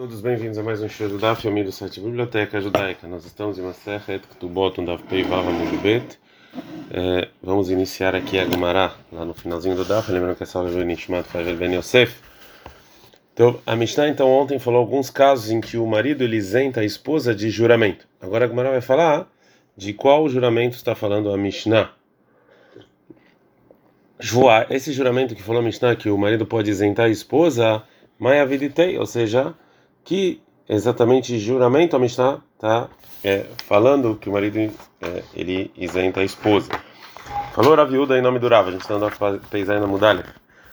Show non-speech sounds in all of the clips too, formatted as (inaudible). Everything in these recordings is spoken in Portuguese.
Todos bem-vindos a mais um show do Daf Yomi do site Biblioteca Judaica. Nós estamos em Masechet Ktubot, um Daf Pei Vav Bet. É, vamos iniciar aqui a Gemara, lá no finalzinho do Daf. Lembrando que essa aula é Nishmat Favel Ben Yosef. Então, a Mishnah, então, ontem falou alguns casos em que o marido ele isenta a esposa de juramento. Agora a Gemara vai falar de qual juramento está falando a Mishnah. Esse juramento que falou a Mishnah que o marido pode isentar a esposa, Mayaviditei, ou seja, que exatamente juramento a Mishnah está é, falando que o marido é, ele isenta a esposa. Falou a viúva em nome do Rava, a gente está andando a pesar na mudalha.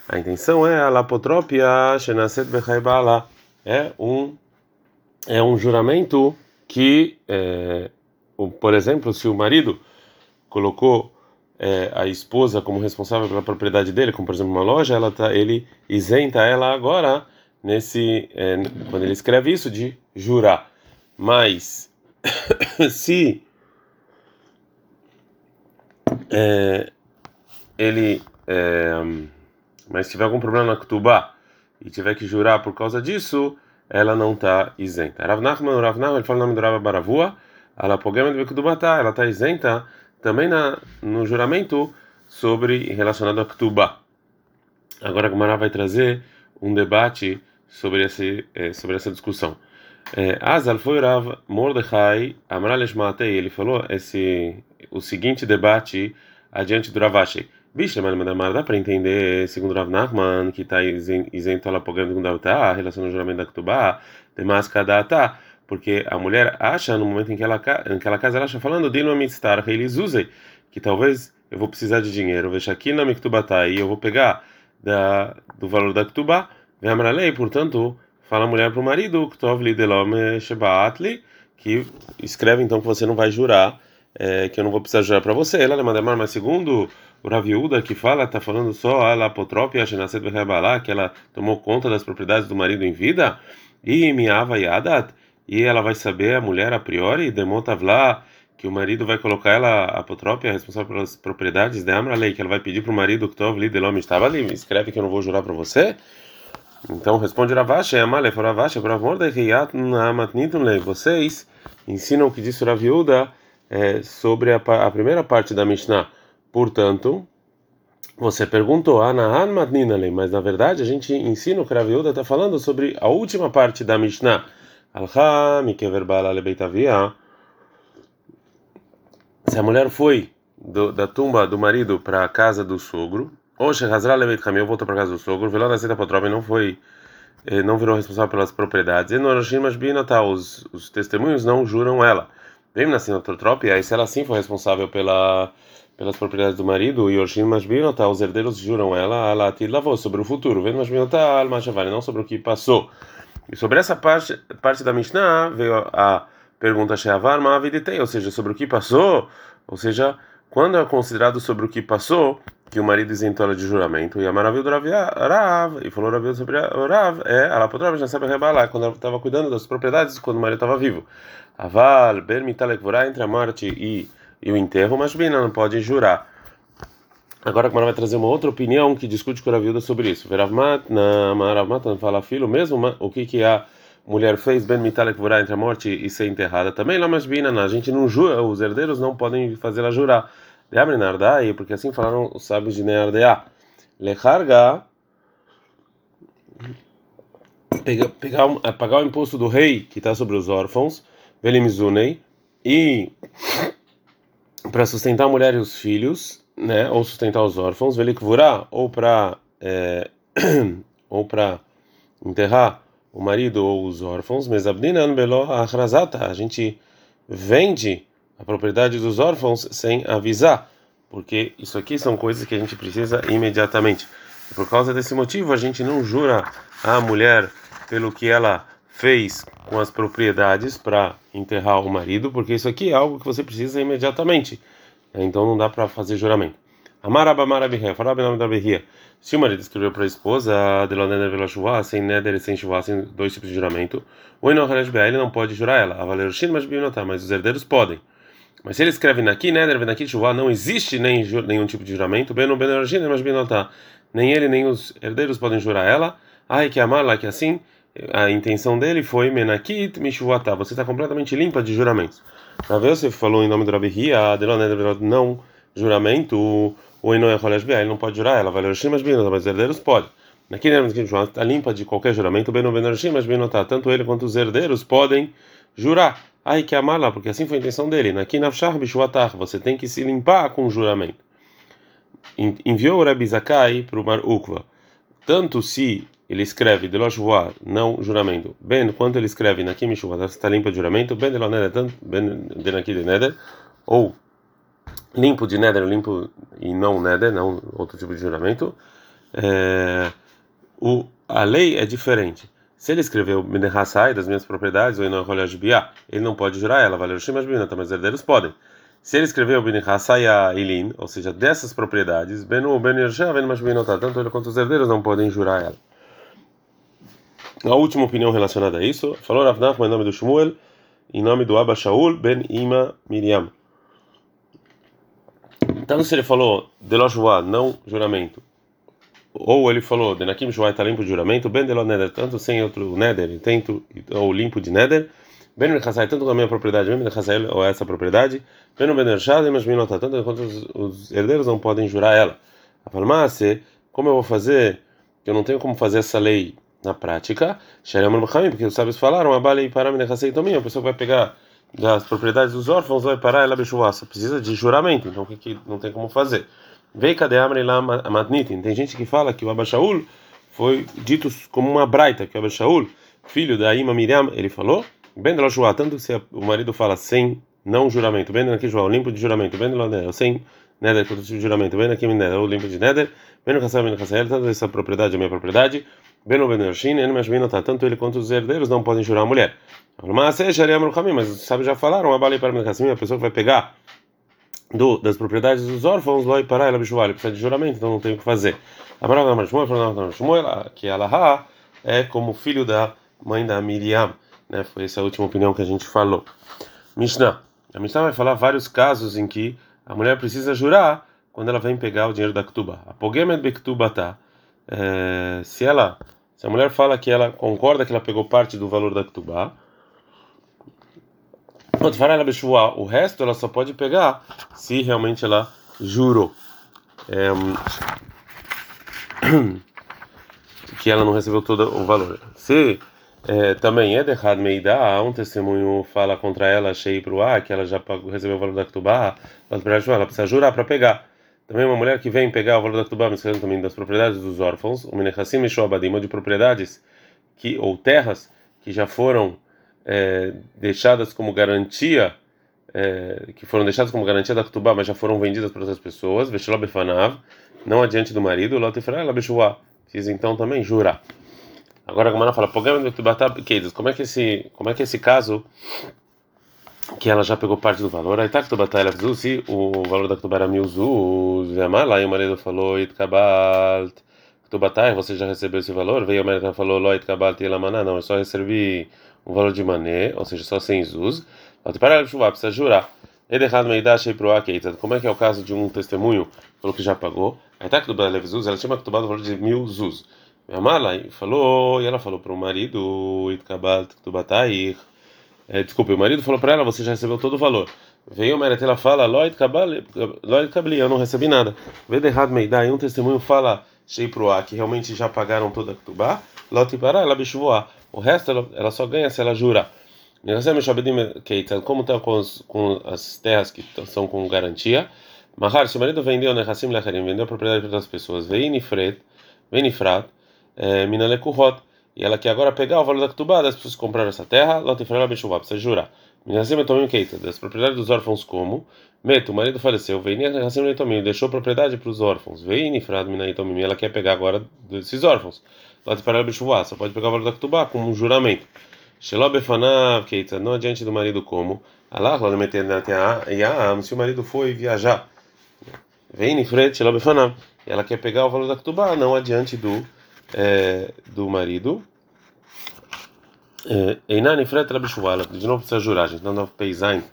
A intenção é a lapotropia shenaset bechaibala. É um é um juramento que, é, o, por exemplo, se o marido colocou é, a esposa como responsável pela propriedade dele, como por exemplo uma loja, ela tá, ele isenta ela agora nesse é, quando ele escreve isso de jurar. Mas (coughs) se é, ele é, mas tiver algum problema na Ketubá e tiver que jurar por causa disso, ela não está isenta. Rav Nachman, Rav Nachman, ele fala o nome do Rav Baravua, ela ela está isenta também na, no juramento sobre relacionado a Ketubá. Agora a Gemara vai trazer um debate sobre esse é, sobre essa discussão. É, Azal foi Rav Mordechai Amralesh Matei, ele falou esse o seguinte debate adiante do Ravashi. Bicho, mas dá para entender, segundo Rav Nachman, que está isento ela pogando com Davta, relação ao juramento da Ketubá, demais tá porque a mulher acha, no momento em que ela, em que ela casa, ela acha falando, Dino Amitztar, eles usem, que talvez eu vou precisar de dinheiro, veja aqui na Miktubatá, e eu vou pegar da, do valor da Ketubá, lei, portanto, fala a mulher para o marido, que escreve então que você não vai jurar, é, que eu não vou precisar jurar para você. Ela manda mas segundo o Raviúda que fala, está falando só a apotrópia, que ela tomou conta das propriedades do marido em vida, e miava yadat, e ela vai saber, a mulher a priori, demontavla, que o marido vai colocar ela, a apotrópia, responsável pelas propriedades de Amralei, que ela vai pedir para o marido que estava ali, escreve que eu não vou jurar para você. Então responde Ravashi, Amale, Ravashi, vocês ensinam o que disse Raviuda é, sobre a, a, primeira parte da Mishnah. Portanto, você perguntou, Anahan Matninale, mas na verdade a gente ensina o que Raviuda está falando sobre a última parte da Mishnah. Alha, Mikeverbala Lebeitavia. Se a mulher foi do, da tumba do marido para a casa do sogro, Oxe, Hazra Leveit Kamil voltou para casa do sogro, Veló da Seta Potrova não foi, eh, não virou responsável pelas propriedades. E no Oroshim Mashbinotá, os, os testemunhos não juram ela. Vem na Sinotrotrop, e aí se ela sim foi responsável pela, pelas propriedades do marido, e Oroshim Mashbinotá, os herdeiros juram ela, ela lavou sobre o futuro. Vem Mashbinotá, Al-Mashavani, não sobre o que passou. E sobre essa parte, parte da Mishnah veio a pergunta Sheavar Ma'aviditei, ou seja, sobre o que passou, ou seja, quando é considerado sobre o que passou, que o marido isentou ela de juramento, e a maravilha do Rav, e falou Rav sobre Rav, é, ela potrava já sabe rebalar, quando ela estava cuidando das propriedades, quando o marido estava vivo. Aval, Bermitalekvurá, entre a morte e, e o enterro, mas Bina não pode jurar. Agora a Gemara vai trazer uma outra opinião que discute com a viúva sobre isso. Veravmat, na Maravmat, fala filho mesmo, o que que a mulher fez, Ben Mitalek Vurá, entre a morte e ser enterrada também, lá mas Bina, a gente não jura, os herdeiros não podem fazer ela jurar. De Amrinardai, porque assim falaram os sábios de Neardea. Lecharga, pegar, pegar, pagar o imposto do rei que está sobre os órfãos, Velimizunei, e para sustentar a mulher e os filhos, né, ou sustentar os órfãos, Velikvurá, ou para é, (clears throat) ou para enterrar o marido ou os órfãos, Mesabdinan Belo Achrazata, a gente vende a propriedade dos órfãos sem avisar, porque isso aqui são coisas que a gente precisa imediatamente. E por causa desse motivo, a gente não jura a mulher pelo que ela fez com as propriedades para enterrar o marido, porque isso aqui é algo que você precisa imediatamente. Então não dá para fazer juramento. Se o marido escreveu para a esposa, sem neder e sem chuva, sem dois tipos de juramento, o ele não pode jurar ela. Mas os herdeiros podem. Mas se ele escreve naqui, né, naqui chuvá, não existe nem, nenhum tipo de juramento, bem no mas bem Nem ele nem os herdeiros podem jurar ela. Ai que amar lá que assim a intenção dele foi menakit mishvuatá, você está completamente limpa de juramentos. Rav Yosef falou em nome do Rabi Ria, não juramento, o Enoecholesh ele não pode jurar, ela vai ler mas os herdeiros podem. Aqui né, está limpa de qualquer juramento, bem no Benoshim, mas bem notar, tanto ele quanto os herdeiros podem jurar. Ai que amá-la, porque assim foi a intenção dele. Naqui nafshar bishuatar, você tem que se limpar com o juramento. Enviou o Rabi Zakai para o Mar Ukva. Tanto se ele escreve de loshvoa, não juramento, bem quanto ele escreve naqui mishuatar, está limpo de juramento, bem de neder, bem de naqui de neder, ou limpo de neder, limpo e não neder, não outro tipo de juramento. É, o, a lei é diferente. Se ele escreveu Minehassai das minhas propriedades, ou Enoholashbiá, ele não pode jurar ela, valeu Shimas Binata, mas herdeiros podem. Se ele escreveu Minehassai a Ilin, ou seja, dessas propriedades, Benu Ben Yershev, tanto ele quanto os herdeiros não podem jurar ela. A última opinião relacionada a isso, falou Rav em nome do Shmuel, em nome do Abba Shaul ben Ima Miriam. Então, se ele falou Deloshua, não juramento, ou ele falou, Denakim Shuai está limpo de juramento, Ben Delon Neder, tanto sem outro Neder, tento, ou limpo de Neder, Ben Mechazai, tanto com a minha propriedade, Ben Mechazai, ou essa propriedade, Ben Ben Ershad, mas Minota, tanto quanto os, os herdeiros não podem jurar ela. A farmácia, como eu vou fazer, eu não tenho como fazer essa lei na prática, porque os sábios falaram, a bala e parar me a pessoa vai pegar das propriedades dos órfãos vai parar ela bechuvaça, precisa de juramento, então o que, que não tem como fazer? Amri lá? Tem gente que fala que o Abashaul foi dito como uma braita, que o Abashaul, filho da Ima Miriam, ele falou, de Loshua, tanto se o marido fala sem não juramento, bem aqui João, limpo de juramento, de sem Neder, todo tipo de juramento, bem aqui Neder, ou limpo de Neder, bem no Kassam, bem no Kassam, tanto essa propriedade é minha propriedade, bem no Benershin, ele mas bem notar, tanto ele quanto os herdeiros não podem jurar a mulher. Mas sabe já falaram, a bala para a pessoa que vai pegar do, das propriedades dos órfãos, vai parar ela bichuar, precisa de juramento, então não tem o que fazer. A palavra da Shmuel, que ela é como filho da mãe da Miriam, né? Foi essa a última opinião que a gente falou. Mishnah. A Mishnah vai falar vários casos em que a mulher precisa jurar quando ela vem pegar o dinheiro da Ktuba. A Pogemet Bektuba tá. É, se ela, se a mulher fala que ela concorda que ela pegou parte do valor da Ktuba, o resto ela só pode pegar se realmente ela jurou. É, (clears throat) que ela não recebeu todo o valor. Se é, também é derrado meidá, um testemunho fala contra ela, achei para o ar, que ela já recebeu o valor da Ktubá, ela precisa jurar para pegar. Também uma mulher que vem pegar o valor da Ktubá, mas também das propriedades dos órfãos, o Menechassim e Shoabadim, de propriedades que, ou terras que já foram é, deixadas como garantia, é, que foram deixadas como garantia da Ktubá, mas já foram vendidas para outras pessoas, Vesheló Befanav, não adiante do marido, Ifrael Abeshuá, fiz então também jurar. Agora a Gamara fala, como é que esse, como é que esse caso que ela já pegou parte do valor, aí tá que ela se o valor da Ktubá era mil zuz, lá e o marido falou, Itkabalt, Ktubatai, você já recebeu esse valor? Veio a América falou, Loit Kabalt e Lamaná, não, eu só recebi um valor de mané, ou seja, só sem zuz. Para chuva, precisa jurar. Ele errado meio achei pro Como é que é o caso de um testemunho falou que já pagou? Aí tá que do Belev Zuz, ela tinha tomado o valor de mil zuz. Minha mala falou, e ela falou para o marido, Itkabalt Ktubatai. É, desculpe, o marido falou para ela, você já recebeu todo o valor. Veio o Meret, ela fala, Lloyd Kabli, eu não recebi nada. Veio errado meidá, e um testemunho fala, Shei pro que realmente já pagaram toda a Ktubá, Lot Pará, ela bichuvoá. O resto ela, ela só ganha se ela jura. Como está com, com, as terras que são com garantia? Mahar, se o marido vendeu Nehassim Lecharim, vendeu a propriedade para outras pessoas, Veinifret, Veinifrat, eh, Minalekuhot, e ela quer agora pegar o valor da Ketubá, das pessoas compraram essa terra, Lotifrela Bechuvá, precisa jurar. Minhassim Tomim Keita, das propriedades dos órfãos como? Meto, o marido faleceu, Veinifrat, Leitomim, deixou propriedade para os órfãos, Veinifrat, Minaitomim, ela quer pegar agora desses órfãos. Só pode pegar o valor da Ketubá como um juramento. Shelob Befanav Keita, não adiante do marido como? Allah, se o marido foi viajar, vem em frente, Shelob Befanav, ela quer pegar o valor da Ketubá, não adiante do, é, do marido. Einan Ifret Rabi Shuvala, de novo precisa jurar, a gente não dá peizain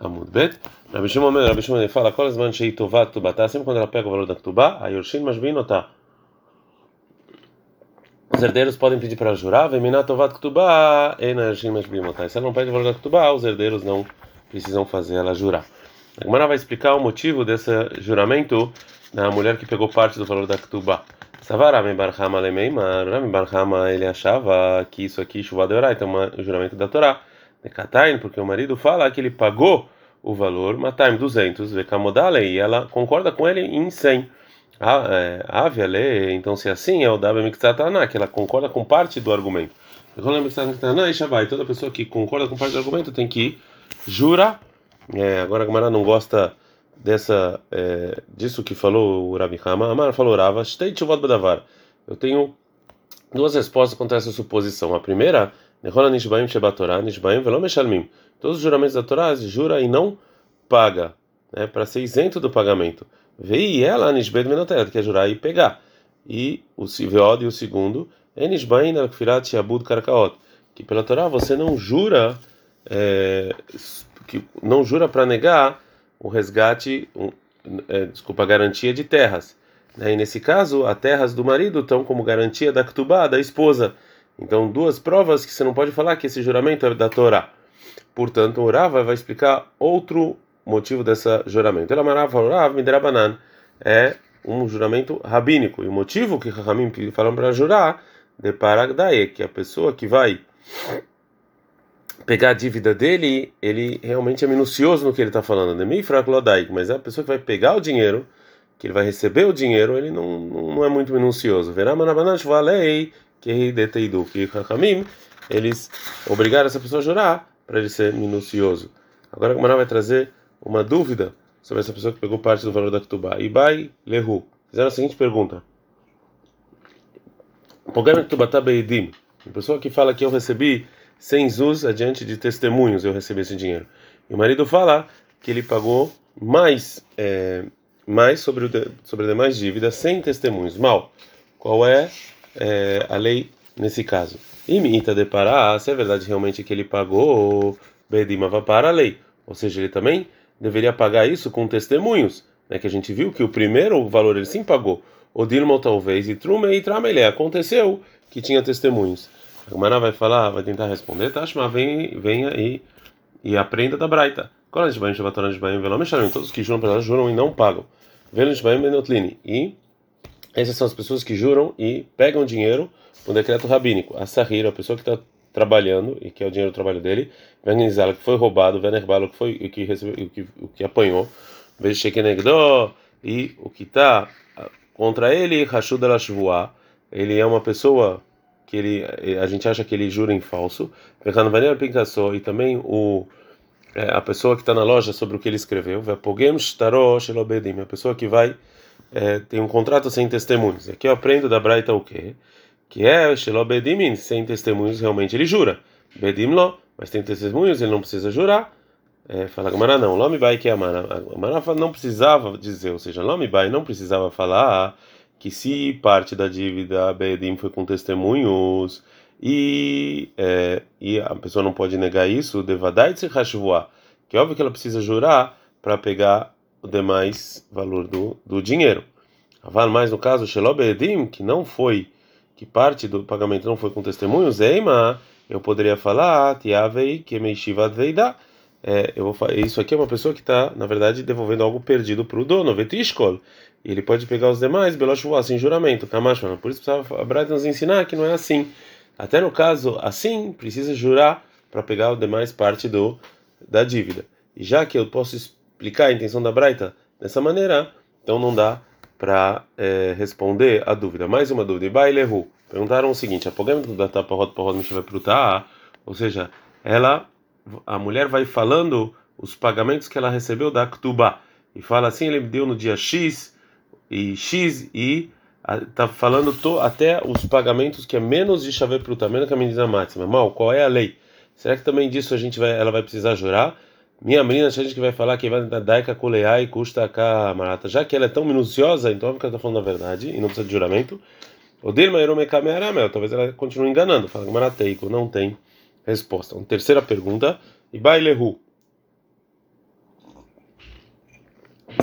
Amud Bet. Rabi Shimon, Rabi Shimon fala, qual as manchas aí Tovat Tubatá, sempre quando ela pega o valor da Ketubá, a Yorshin Mashbin Otá. Os herdeiros podem pedir para jurar, Veminatovat Ktubá, Se ela não pede o da Ktubá, os herdeiros não precisam fazer ela jurar. A Gemara vai explicar o motivo desse juramento da mulher que pegou parte do valor da Ktubá. Savar Rami Barhama Lemeimar, Rami Barhama ele achava que isso aqui, chuva de Orai, então um juramento da Torá. Nekatain, porque o marido fala que ele pagou o valor, Mataim 200, Vekamodale, e ela concorda com ele em 100. Avia lê, então se assim é o Dabe Miktsatana, que ela concorda com parte do argumento. Toda pessoa que concorda com parte do argumento tem que jurar. É, agora a Gamara não gosta dessa é, disso que falou o Rabi Hama. Amar falou Rava, Eu tenho duas respostas contra essa suposição. A primeira. Todos os juramentos da Torá jura e não paga, né, para ser isento do pagamento. Vei ela Nishbed Menotet, que é jurar e pegar. E o Siveod e o segundo, Enishbaim Nakfirat Shabud Karkaot, que pela Torá você não jura, é, que não jura para negar o resgate, um, é, desculpa, a garantia de terras. Né? E nesse caso, as terras do marido estão como garantia da Ktubá, da esposa. Então, duas provas que você não pode falar que esse juramento é da Torá. Portanto, o Rava vai explicar outro motivo desse juramento. Rav é um juramento rabínico. E o motivo que Rahamim falam para jurar de Paragdae, que a pessoa que vai pegar a dívida dele, ele realmente é minucioso no que ele está falando. Mas a pessoa que vai pegar o dinheiro, que ele vai receber o dinheiro, ele não, não é muito minucioso. Valei, que Hakamim, eles obrigaram essa pessoa a jurar para ele ser minucioso. Agora a Gemara vai trazer uma dúvida sobre essa pessoa que pegou parte do valor da Ketubá. Ibai Lehu. Fizeram a seguinte pergunta. Pogam Ketubata Beidim. Uma pessoa que fala que eu recebi sem zuz adiante de testemunhos eu recebi esse dinheiro. E o marido fala que ele pagou mais é, mais sobre o de, sobre demais dívidas sem testemunhos. Mal. Qual é, é a lei nesse caso? Imita de parar, se é verdade realmente que ele pagou, Bedima vai para a lei. Ou seja, ele também deveria pagar isso com testemunhos, né? Que a gente viu que o primeiro valor ele sim pagou. O Dilma talvez e Trume e Tramelé aconteceu que tinha testemunhos. A Gemara vai falar, vai tentar responder, Tashma, vem, venha e, e aprenda da Braita. Todos que juram para juram e não pagam. E essas são as pessoas que juram e pegam dinheiro no decreto rabínico. A Sahira, a pessoa que está trabalhando e que é o dinheiro do trabalho dele, Venizala, que foi roubado, Venerbalo, que foi o que recebeu, o que, o que apanhou, e o que está contra ele, Rashud al ele é uma pessoa que ele a gente acha que ele jura em falso e também o é, a pessoa que está na loja sobre o que ele escreveu a pessoa que vai é, tem um contrato sem testemunhos aqui eu aprendo da Braita o quê que é Shelobedim sem testemunhos realmente ele jura. Bedimlo mas tem testemunhos ele não precisa jurar. É, fala Gamara não Lomi Bai que é Amara Amara não precisava dizer ou seja Lomi Bai não precisava falar que se parte da dívida Bedim foi com testemunhos e, é, e a pessoa não pode negar isso, devadai que é óbvio que ela precisa jurar para pegar o demais valor do, do dinheiro. Aval mais no caso Shelobedim, que não foi, que parte do pagamento não foi com testemunhos, Eima, eu poderia falar, Tiavei, veida. É, eu vou isso aqui é uma pessoa que está, na verdade, devolvendo algo perdido para o dono, Vetishkol. E ele pode pegar os demais, Beloshua, assim, juramento. Kamashman. Por isso precisava a Braita nos ensinar que não é assim. Até no caso assim, precisa jurar para pegar o demais parte do da dívida. E já que eu posso explicar a intenção da Braita dessa maneira, então não dá para é, responder a dúvida. Mais uma dúvida. Bailehu. Perguntaram o seguinte: a da tapa rota para rota ou seja, ela, a mulher vai falando os pagamentos que ela recebeu da Ktuba e fala assim: ele deu no dia X e X e está falando até os pagamentos que é menos de chave pruta, menos que a medida máxima. Mal, qual é a lei? Será que também disso a gente vai, ela vai precisar jurar? Minha menina, a gente que vai falar que vai dar daika kuleai custa marata, já que ela é tão minuciosa, então é porque ela está falando a verdade e não precisa de juramento. O Dilma Eromekamea talvez ela continue enganando. Fala que Marateiko não tem resposta. Uma terceira pergunta. E Bailehu.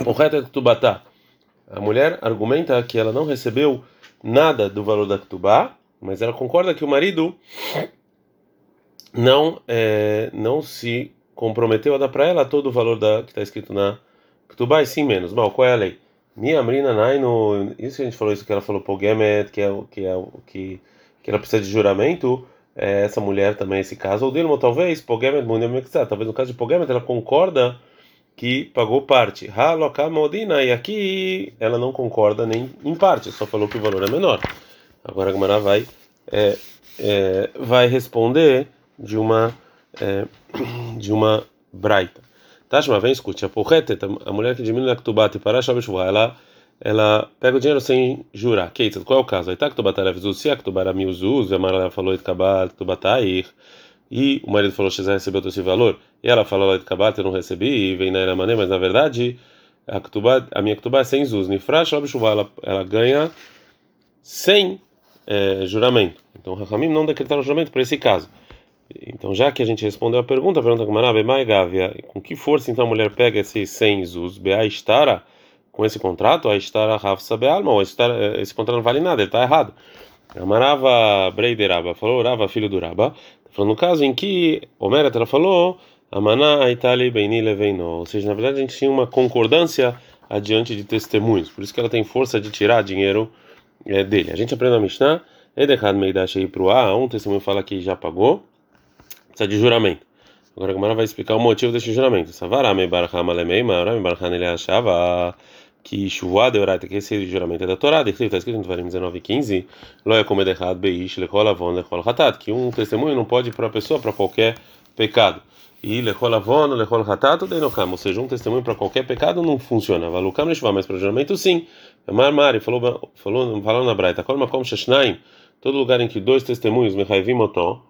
O reto é Tubatá. A mulher argumenta que ela não recebeu nada do valor da Ktubá, mas ela concorda que o marido não é, não se comprometeu a dar para ela todo o valor da, que está escrito na Ktubá, e sim menos. Mal, qual é a lei? Minha Amrina Naino, isso que a gente falou, isso que ela falou, Pogemet, que é o que, é, que, que ela precisa de juramento, é, essa mulher também, esse caso, ou Dilmo, talvez, Pogemet, talvez no caso de Pogemet, ela concorda que pagou parte. Modina, e aqui ela não concorda nem em parte, só falou que o valor é menor. Agora a Gamara vai, é, é, vai responder de uma, é, de uma braita. Tashma, vem, escute. A porreta, a mulher que diminui a ktubata e para a ela, ela pega o dinheiro sem jurar. Keitzad, qual é o caso? Aí tá ktubata levzuz, se a ktubara miuzuz, a Mara falou et kabat ktubatair, e o marido falou que você recebeu esse valor, e ela falou kabat, eu não recebi, e vem na mané, mas na verdade, a, ktubá, a minha ktubá é sem zuz. Nifrash ela, ela ganha sem é, juramento. Então, Rahamim não decretaram juramento para esse caso. Então, já que a gente respondeu a pergunta, a pergunta com Gávia, com que força então a mulher pega esse 100 zus, Bea Estara, com esse contrato, a Estara Rafsa Bealma, esse contrato não vale nada, ele está errado. Amarava Breideraba, falou Rava, filho do Raba, tá falando no caso em que Homera ela falou, Amaná Aitali Beini Leveino, ou seja, na verdade a gente tinha uma concordância adiante de testemunhos, por isso que ela tem força de tirar dinheiro é, dele. A gente aprende a Mishnah, Edechad Meidash para o A, um testemunho fala que já pagou, precisa de juramento. Agora a Gemara vai explicar o motivo desse juramento. Savarame barham alemei, marame barham ele achava que chuva de oraita, que esse juramento é da Torá, está escrito em Tvarim 19 e 15, loia como errado beish lechol avon lechol hatat, que um testemunho não pode ir para a pessoa para qualquer pecado. E lechol avon lechol hatat denokam, ou seja, um testemunho para qualquer pecado não funciona. Valukam leshvá, mas para o juramento sim. Mar Mari falou, falou, falou na Braita, kol makom sheshnaim, todo lugar em que dois testemunhos mechaivim otó,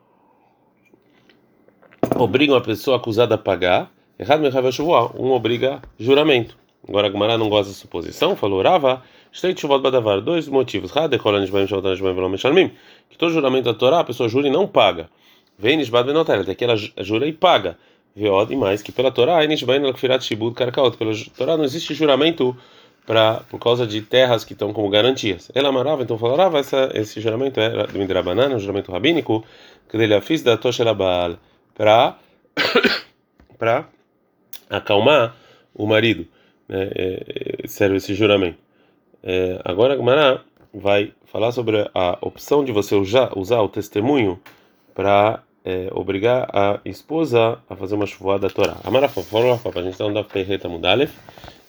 obrigam a pessoa acusada a pagar, errado um obriga juramento. Agora a Gemara não gosta da suposição, falou Rava, dois motivos. Que todo juramento da Torá, a pessoa jura e não paga. Vem Nishbad Benotel, até que ela jura e paga. Veod e mais que pela Torá, pela Torá não existe juramento para por causa de terras que estão como garantias. Ela amarava, então falou essa, esse juramento era do Midrabanan, um juramento rabínico, que ele fez da Toshelabal para para acalmar o marido, né, é, é, serve esse juramento. É, agora a vai falar sobre a opção de você usar, usar o testemunho para é, obrigar a esposa a fazer uma chuvoada da Torá. Amara falou a gente não dá perreta mudalef.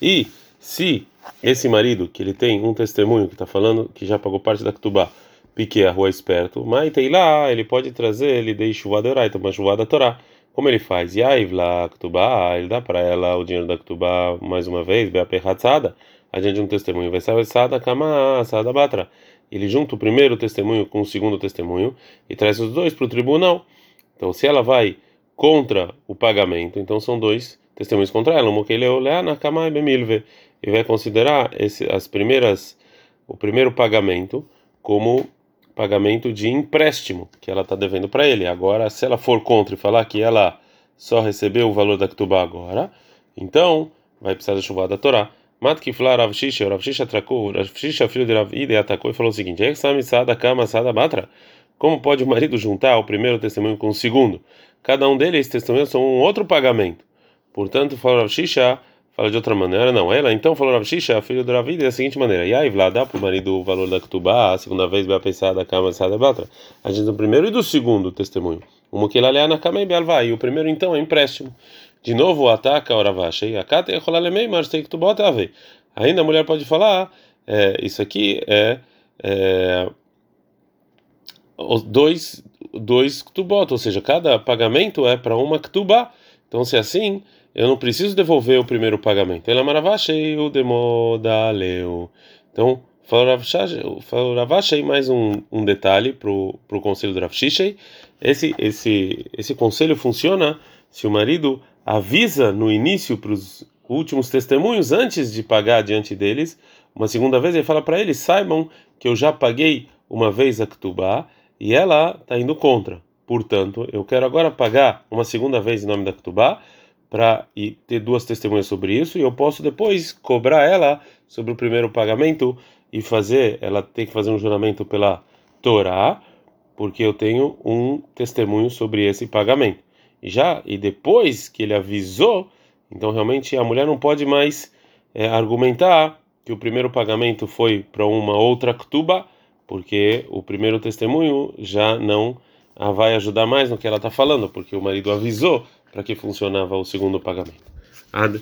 E se esse marido que ele tem um testemunho que está falando que já pagou parte da Ketubá, pique a rua esperto, mas tem lá, ele pode trazer, ele dei chuva de então uma chuva da Torá. Como ele faz? Yaiv lá Ktubá, ele dá para ela o dinheiro da Ktubá mais uma vez, Beaperratzada, a gente um testemunho, vai ser Sada Kama, Sada Batra. Ele junta o primeiro testemunho com o segundo testemunho e traz os dois para o tribunal. Então, se ela vai contra o pagamento, então são dois testemunhos contra ela, e e vai considerar esse, as primeiras, o primeiro pagamento como pagamento de empréstimo que ela está devendo para ele. Agora, se ela for contra e falar que ela só recebeu o valor da Ketubá agora, então vai precisar da chuva da Torá. Matkifla Rav Shisha, Rav Shisha atracou, Rav Shisha, filho de Rav Ide, atacou e falou o seguinte: Como pode o marido juntar o primeiro testemunho com o segundo? Cada um deles testemunhos são um outro pagamento. Portanto, falou Rav Shisha, Fala de outra maneira, não. Ela então falou Rav Shisha, filho do Ravid, da seguinte maneira: E aí, Vlad, dá para o marido o valor da Ketubá, a segunda vez vai pensar da cama da batra. A gente do primeiro e do segundo testemunho. O que ela na cama e E o primeiro então é empréstimo. De novo, ataca a Ravashi, a Kata e Rolalemei, mas tem que tu bota a ver. Ainda a mulher pode falar: é, Isso aqui é. é dois, dois ktubot, ou seja, cada pagamento é para uma ktubá. Então, se é assim eu não preciso devolver o primeiro pagamento. Ela maravachei o demodaleu. Então, falou Ravashei mais um, um detalhe para o conselho do Ravshishei. Esse, esse, esse conselho funciona se o marido avisa no início para os últimos testemunhos, antes de pagar diante deles, uma segunda vez ele fala para eles: saibam que eu já paguei uma vez a Ktubá e ela está indo contra. Portanto, eu quero agora pagar uma segunda vez em nome da Ktubá para ter duas testemunhas sobre isso e eu posso depois cobrar ela sobre o primeiro pagamento e fazer ela tem que fazer um juramento pela Torá porque eu tenho um testemunho sobre esse pagamento. E já e depois que ele avisou, então realmente a mulher não pode mais é, argumentar que o primeiro pagamento foi para uma outra ktuba, porque o primeiro testemunho já não vai ajudar mais no que ela está falando, porque o marido avisou para que funcionava o segundo pagamento. Ad